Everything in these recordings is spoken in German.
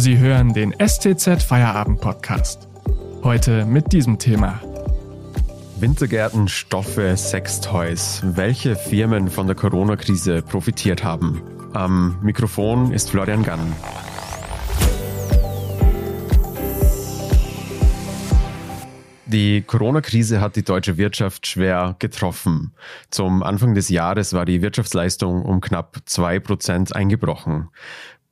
Sie hören den STZ Feierabend Podcast. Heute mit diesem Thema. Wintergärten, Stoffe, Sextoys. Welche Firmen von der Corona-Krise profitiert haben? Am Mikrofon ist Florian Gann. Die Corona-Krise hat die deutsche Wirtschaft schwer getroffen. Zum Anfang des Jahres war die Wirtschaftsleistung um knapp zwei Prozent eingebrochen.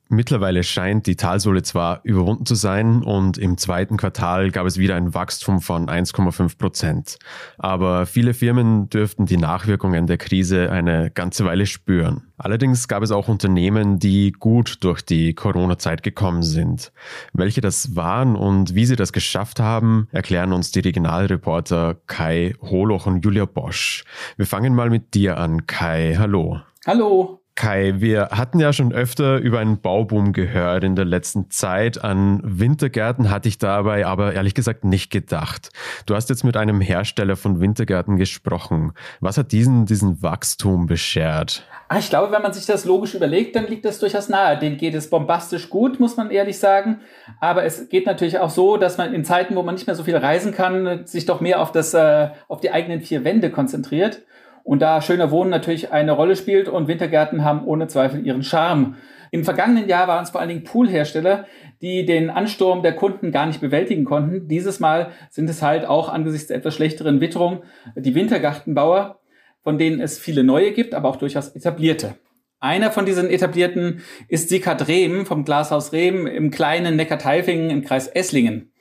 Mittlerweile scheint die Talsohle zwar überwunden zu sein und im zweiten Quartal gab es wieder ein Wachstum von 1,5 Prozent. Aber viele Firmen dürften die Nachwirkungen der Krise eine ganze Weile spüren. Allerdings gab es auch Unternehmen, die gut durch die Corona-Zeit gekommen sind. Welche das waren und wie sie das geschafft haben, erklären uns die Regionalreporter Kai Holoch und Julia Bosch. Wir fangen mal mit dir an, Kai. Hallo. Hallo. Kai, wir hatten ja schon öfter über einen Bauboom gehört in der letzten Zeit. An Wintergärten hatte ich dabei aber ehrlich gesagt nicht gedacht. Du hast jetzt mit einem Hersteller von Wintergärten gesprochen. Was hat diesen, diesen Wachstum beschert? Ah, ich glaube, wenn man sich das logisch überlegt, dann liegt das durchaus nahe. Den geht es bombastisch gut, muss man ehrlich sagen. Aber es geht natürlich auch so, dass man in Zeiten, wo man nicht mehr so viel reisen kann, sich doch mehr auf, das, äh, auf die eigenen vier Wände konzentriert. Und da schöner Wohnen natürlich eine Rolle spielt und Wintergärten haben ohne Zweifel ihren Charme. Im vergangenen Jahr waren es vor allen Dingen Poolhersteller, die den Ansturm der Kunden gar nicht bewältigen konnten. Dieses Mal sind es halt auch angesichts der etwas schlechteren Witterung die Wintergartenbauer, von denen es viele neue gibt, aber auch durchaus etablierte. Einer von diesen etablierten ist Sikat Rehm vom Glashaus Rehm im kleinen Neckarteifingen im Kreis Esslingen.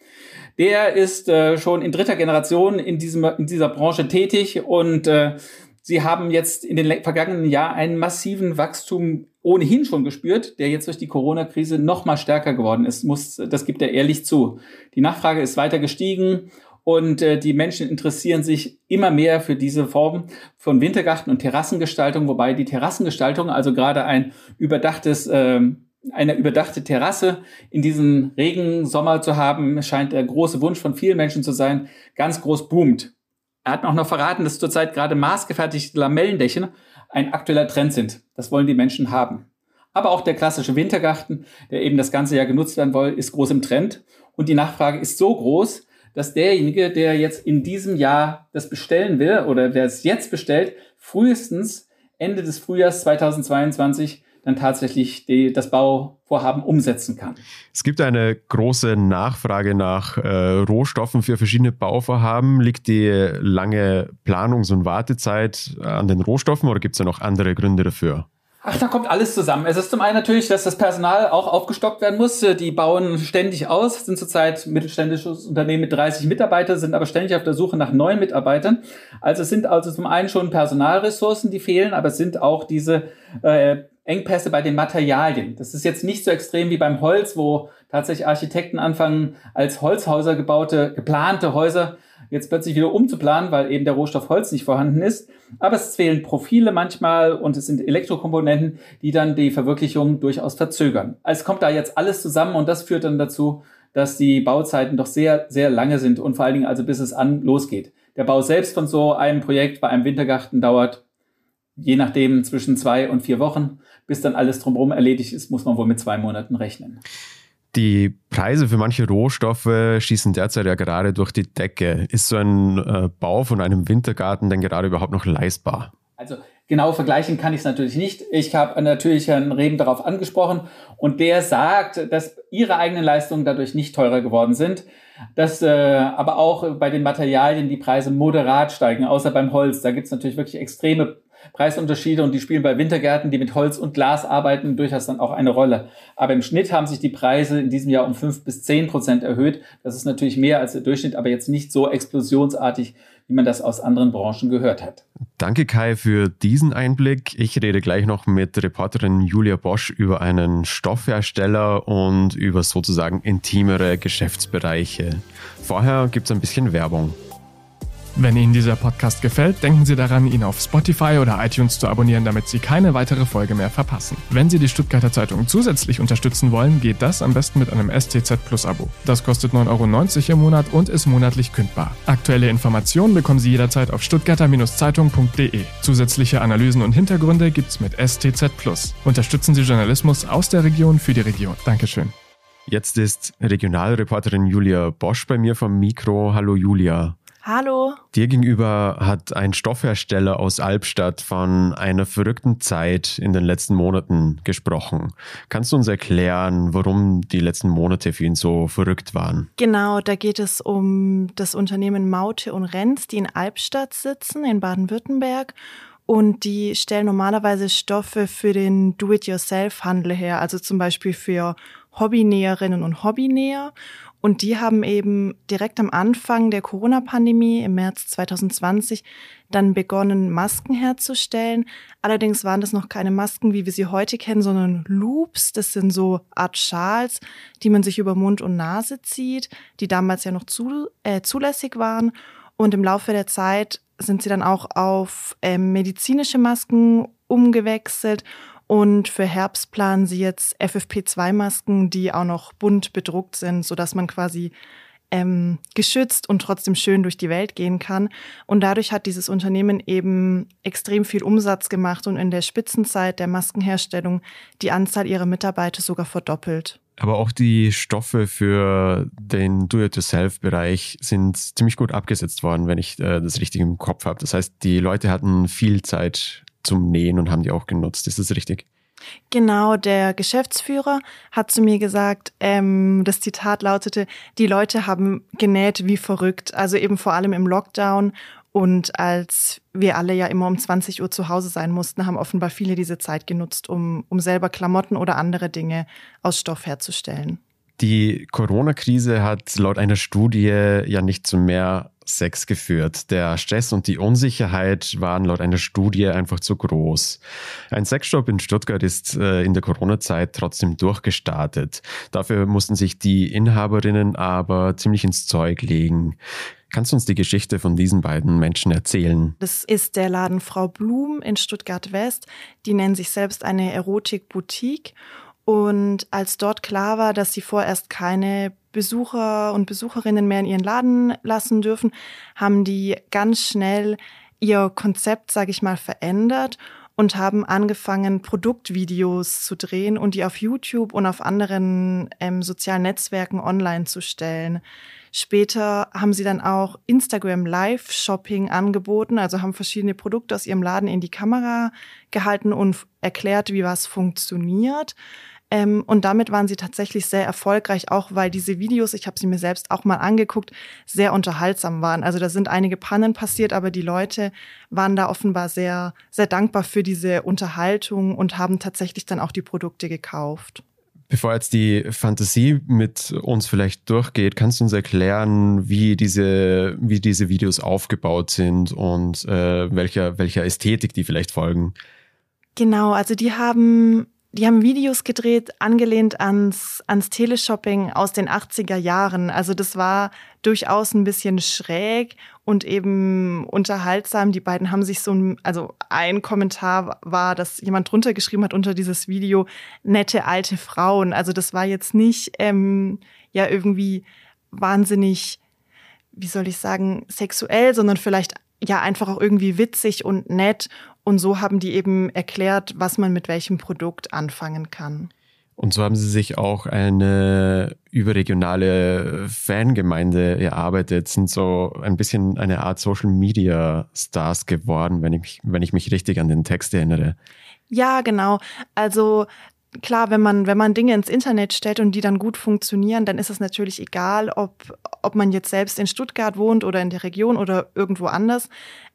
Der ist äh, schon in dritter Generation in, diesem, in dieser Branche tätig und äh, Sie haben jetzt in den vergangenen Jahren einen massiven Wachstum ohnehin schon gespürt, der jetzt durch die Corona-Krise noch mal stärker geworden ist. Muss, das gibt er ehrlich zu. Die Nachfrage ist weiter gestiegen und äh, die Menschen interessieren sich immer mehr für diese Form von Wintergarten und Terrassengestaltung, wobei die Terrassengestaltung, also gerade ein überdachtes äh, eine überdachte Terrasse in diesem Regensommer zu haben, scheint der große Wunsch von vielen Menschen zu sein, ganz groß boomt. Er hat auch noch verraten, dass zurzeit gerade maßgefertigte Lamellendächer ein aktueller Trend sind. Das wollen die Menschen haben. Aber auch der klassische Wintergarten, der eben das ganze Jahr genutzt werden soll, ist groß im Trend. Und die Nachfrage ist so groß, dass derjenige, der jetzt in diesem Jahr das bestellen will oder der es jetzt bestellt, frühestens Ende des Frühjahrs 2022 dann tatsächlich die, das Bauvorhaben umsetzen kann. Es gibt eine große Nachfrage nach äh, Rohstoffen für verschiedene Bauvorhaben. Liegt die lange Planungs- und Wartezeit an den Rohstoffen oder gibt es da noch andere Gründe dafür? Ach, da kommt alles zusammen. Es ist zum einen natürlich, dass das Personal auch aufgestockt werden muss. Die bauen ständig aus, sind zurzeit mittelständisches Unternehmen mit 30 Mitarbeitern, sind aber ständig auf der Suche nach neuen Mitarbeitern. Also es sind also zum einen schon Personalressourcen, die fehlen, aber es sind auch diese äh, Engpässe bei den Materialien. Das ist jetzt nicht so extrem wie beim Holz, wo tatsächlich Architekten anfangen, als Holzhäuser gebaute, geplante Häuser jetzt plötzlich wieder umzuplanen, weil eben der Rohstoff Holz nicht vorhanden ist. Aber es fehlen Profile manchmal und es sind Elektrokomponenten, die dann die Verwirklichung durchaus verzögern. Also es kommt da jetzt alles zusammen und das führt dann dazu, dass die Bauzeiten doch sehr, sehr lange sind und vor allen Dingen also bis es an losgeht. Der Bau selbst von so einem Projekt bei einem Wintergarten dauert je nachdem zwischen zwei und vier Wochen. Bis dann alles drumherum erledigt ist, muss man wohl mit zwei Monaten rechnen. Die Preise für manche Rohstoffe schießen derzeit ja gerade durch die Decke. Ist so ein äh, Bau von einem Wintergarten denn gerade überhaupt noch leistbar? Also genau vergleichen kann ich es natürlich nicht. Ich habe natürlich Herrn Reben darauf angesprochen und der sagt, dass ihre eigenen Leistungen dadurch nicht teurer geworden sind, dass äh, aber auch bei den Materialien die Preise moderat steigen, außer beim Holz. Da gibt es natürlich wirklich extreme Preisunterschiede und die spielen bei Wintergärten, die mit Holz und Glas arbeiten, durchaus dann auch eine Rolle. Aber im Schnitt haben sich die Preise in diesem Jahr um fünf bis zehn Prozent erhöht. Das ist natürlich mehr als der Durchschnitt, aber jetzt nicht so explosionsartig wie man das aus anderen Branchen gehört hat. Danke Kai für diesen Einblick. Ich rede gleich noch mit Reporterin Julia Bosch über einen Stoffhersteller und über sozusagen intimere Geschäftsbereiche. Vorher gibt es ein bisschen Werbung. Wenn Ihnen dieser Podcast gefällt, denken Sie daran, ihn auf Spotify oder iTunes zu abonnieren, damit Sie keine weitere Folge mehr verpassen. Wenn Sie die Stuttgarter Zeitung zusätzlich unterstützen wollen, geht das am besten mit einem STZ Plus Abo. Das kostet 9,90 Euro im Monat und ist monatlich kündbar. Aktuelle Informationen bekommen Sie jederzeit auf stuttgarter-zeitung.de. Zusätzliche Analysen und Hintergründe gibt's mit STZ Plus. Unterstützen Sie Journalismus aus der Region für die Region. Dankeschön. Jetzt ist Regionalreporterin Julia Bosch bei mir vom Mikro. Hallo Julia. Hallo. Dir gegenüber hat ein Stoffhersteller aus Albstadt von einer verrückten Zeit in den letzten Monaten gesprochen. Kannst du uns erklären, warum die letzten Monate für ihn so verrückt waren? Genau, da geht es um das Unternehmen Maute und Renz, die in Albstadt sitzen, in Baden-Württemberg. Und die stellen normalerweise Stoffe für den Do-it-yourself-Handel her, also zum Beispiel für Hobbynäherinnen und Hobbynäher. Und die haben eben direkt am Anfang der Corona-Pandemie im März 2020 dann begonnen, Masken herzustellen. Allerdings waren das noch keine Masken, wie wir sie heute kennen, sondern Loops. Das sind so Art Schals, die man sich über Mund und Nase zieht, die damals ja noch zu, äh, zulässig waren. Und im Laufe der Zeit sind sie dann auch auf äh, medizinische Masken umgewechselt und für Herbst planen sie jetzt FFP2-Masken, die auch noch bunt bedruckt sind, sodass man quasi ähm, geschützt und trotzdem schön durch die Welt gehen kann. Und dadurch hat dieses Unternehmen eben extrem viel Umsatz gemacht und in der Spitzenzeit der Maskenherstellung die Anzahl ihrer Mitarbeiter sogar verdoppelt. Aber auch die Stoffe für den Do-it-yourself-Bereich sind ziemlich gut abgesetzt worden, wenn ich äh, das richtig im Kopf habe. Das heißt, die Leute hatten viel Zeit zum Nähen und haben die auch genutzt. Ist das richtig? Genau, der Geschäftsführer hat zu mir gesagt, ähm, das Zitat lautete, die Leute haben genäht wie verrückt, also eben vor allem im Lockdown. Und als wir alle ja immer um 20 Uhr zu Hause sein mussten, haben offenbar viele diese Zeit genutzt, um, um selber Klamotten oder andere Dinge aus Stoff herzustellen. Die Corona-Krise hat laut einer Studie ja nicht zu mehr Sex geführt. Der Stress und die Unsicherheit waren laut einer Studie einfach zu groß. Ein Sexshop in Stuttgart ist äh, in der Corona-Zeit trotzdem durchgestartet. Dafür mussten sich die Inhaberinnen aber ziemlich ins Zeug legen. Kannst du uns die Geschichte von diesen beiden Menschen erzählen? Das ist der Laden Frau Blum in Stuttgart West. Die nennen sich selbst eine Erotik-Boutique. Und als dort klar war, dass sie vorerst keine Besucher und Besucherinnen mehr in ihren Laden lassen dürfen, haben die ganz schnell ihr Konzept, sage ich mal, verändert und haben angefangen, Produktvideos zu drehen und die auf YouTube und auf anderen ähm, sozialen Netzwerken online zu stellen. Später haben sie dann auch Instagram Live Shopping angeboten, also haben verschiedene Produkte aus ihrem Laden in die Kamera gehalten und erklärt, wie was funktioniert. Ähm, und damit waren sie tatsächlich sehr erfolgreich, auch weil diese Videos, ich habe sie mir selbst auch mal angeguckt, sehr unterhaltsam waren. Also da sind einige Pannen passiert, aber die Leute waren da offenbar sehr, sehr dankbar für diese Unterhaltung und haben tatsächlich dann auch die Produkte gekauft. Bevor jetzt die Fantasie mit uns vielleicht durchgeht, kannst du uns erklären, wie diese, wie diese Videos aufgebaut sind und äh, welcher, welcher Ästhetik die vielleicht folgen? Genau, also die haben die haben Videos gedreht, angelehnt ans, ans Teleshopping aus den 80er Jahren. Also das war durchaus ein bisschen schräg und eben unterhaltsam. Die beiden haben sich so ein, also ein Kommentar war, dass jemand drunter geschrieben hat unter dieses Video, nette alte Frauen. Also das war jetzt nicht ähm, ja irgendwie wahnsinnig, wie soll ich sagen, sexuell, sondern vielleicht ja einfach auch irgendwie witzig und nett. Und so haben die eben erklärt, was man mit welchem Produkt anfangen kann. Und so haben sie sich auch eine überregionale Fangemeinde erarbeitet, sind so ein bisschen eine Art Social Media Stars geworden, wenn ich, wenn ich mich richtig an den Text erinnere. Ja, genau. Also klar, wenn man, wenn man Dinge ins Internet stellt und die dann gut funktionieren, dann ist es natürlich egal, ob, ob man jetzt selbst in Stuttgart wohnt oder in der Region oder irgendwo anders.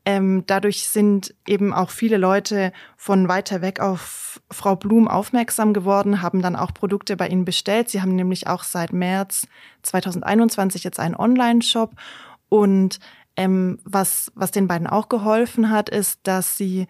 Ähm, dadurch sind eben auch viele Leute von weiter weg auf Frau Blum aufmerksam geworden, haben dann auch Produkte bei ihnen bestellt. Sie haben nämlich auch seit März 2021 jetzt einen Online-Shop und Ähm, was, was den beiden auch geholfen hat, ist, dass sie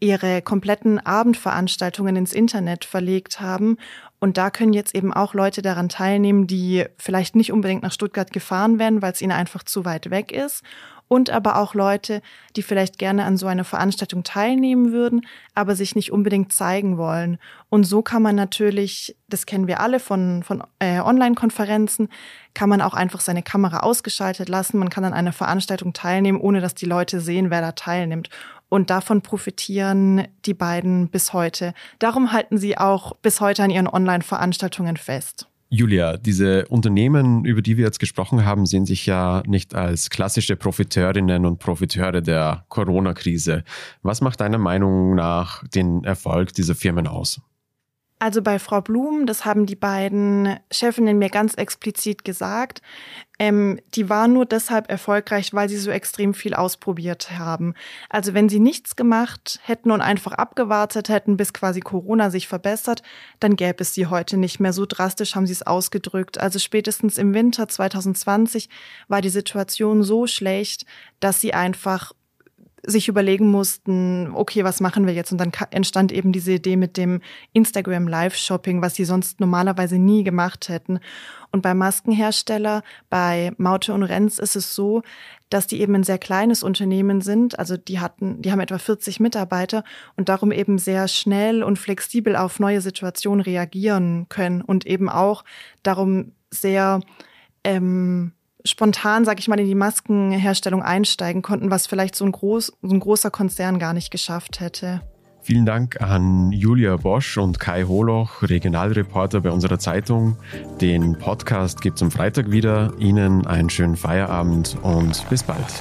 ihre kompletten Abendveranstaltungen ins Internet verlegt haben. Und da können jetzt eben auch Leute daran teilnehmen, die vielleicht nicht unbedingt nach Stuttgart gefahren werden, weil es ihnen einfach zu weit weg ist. Und aber auch Leute, die vielleicht gerne an so einer Veranstaltung teilnehmen würden, aber sich nicht unbedingt zeigen wollen. Und so kann man natürlich, das kennen wir alle von, von äh, Online-Konferenzen, kann man auch einfach seine Kamera ausgeschaltet lassen. Man kann an einer Veranstaltung teilnehmen, ohne dass die Leute sehen, wer da teilnimmt. Und davon profitieren die beiden bis heute. Darum halten sie auch bis heute an ihren Online-Veranstaltungen fest. Julia, diese Unternehmen, über die wir jetzt gesprochen haben, sehen sich ja nicht als klassische Profiteurinnen und Profiteure der Corona-Krise. Was macht deiner Meinung nach den Erfolg dieser Firmen aus? Also bei Frau Blum, das haben die beiden Chefinnen mir ganz explizit gesagt, ähm, die war nur deshalb erfolgreich, weil sie so extrem viel ausprobiert haben. Also wenn sie nichts gemacht hätten und einfach abgewartet hätten, bis quasi Corona sich verbessert, dann gäbe es sie heute nicht mehr. So drastisch haben sie es ausgedrückt. Also spätestens im Winter 2020 war die Situation so schlecht, dass sie einfach sich überlegen mussten, okay, was machen wir jetzt? Und dann entstand eben diese Idee mit dem Instagram Live-Shopping, was sie sonst normalerweise nie gemacht hätten. Und beim Maskenhersteller, bei Maute und Renz ist es so, dass die eben ein sehr kleines Unternehmen sind. Also die hatten, die haben etwa 40 Mitarbeiter und darum eben sehr schnell und flexibel auf neue Situationen reagieren können und eben auch darum sehr ähm, spontan, sag ich mal, in die Maskenherstellung einsteigen konnten, was vielleicht so ein, groß, so ein großer Konzern gar nicht geschafft hätte. Vielen Dank an Julia Bosch und Kai Holoch, Regionalreporter bei unserer Zeitung. Den Podcast gibt es am Freitag wieder. Ihnen einen schönen Feierabend und bis bald.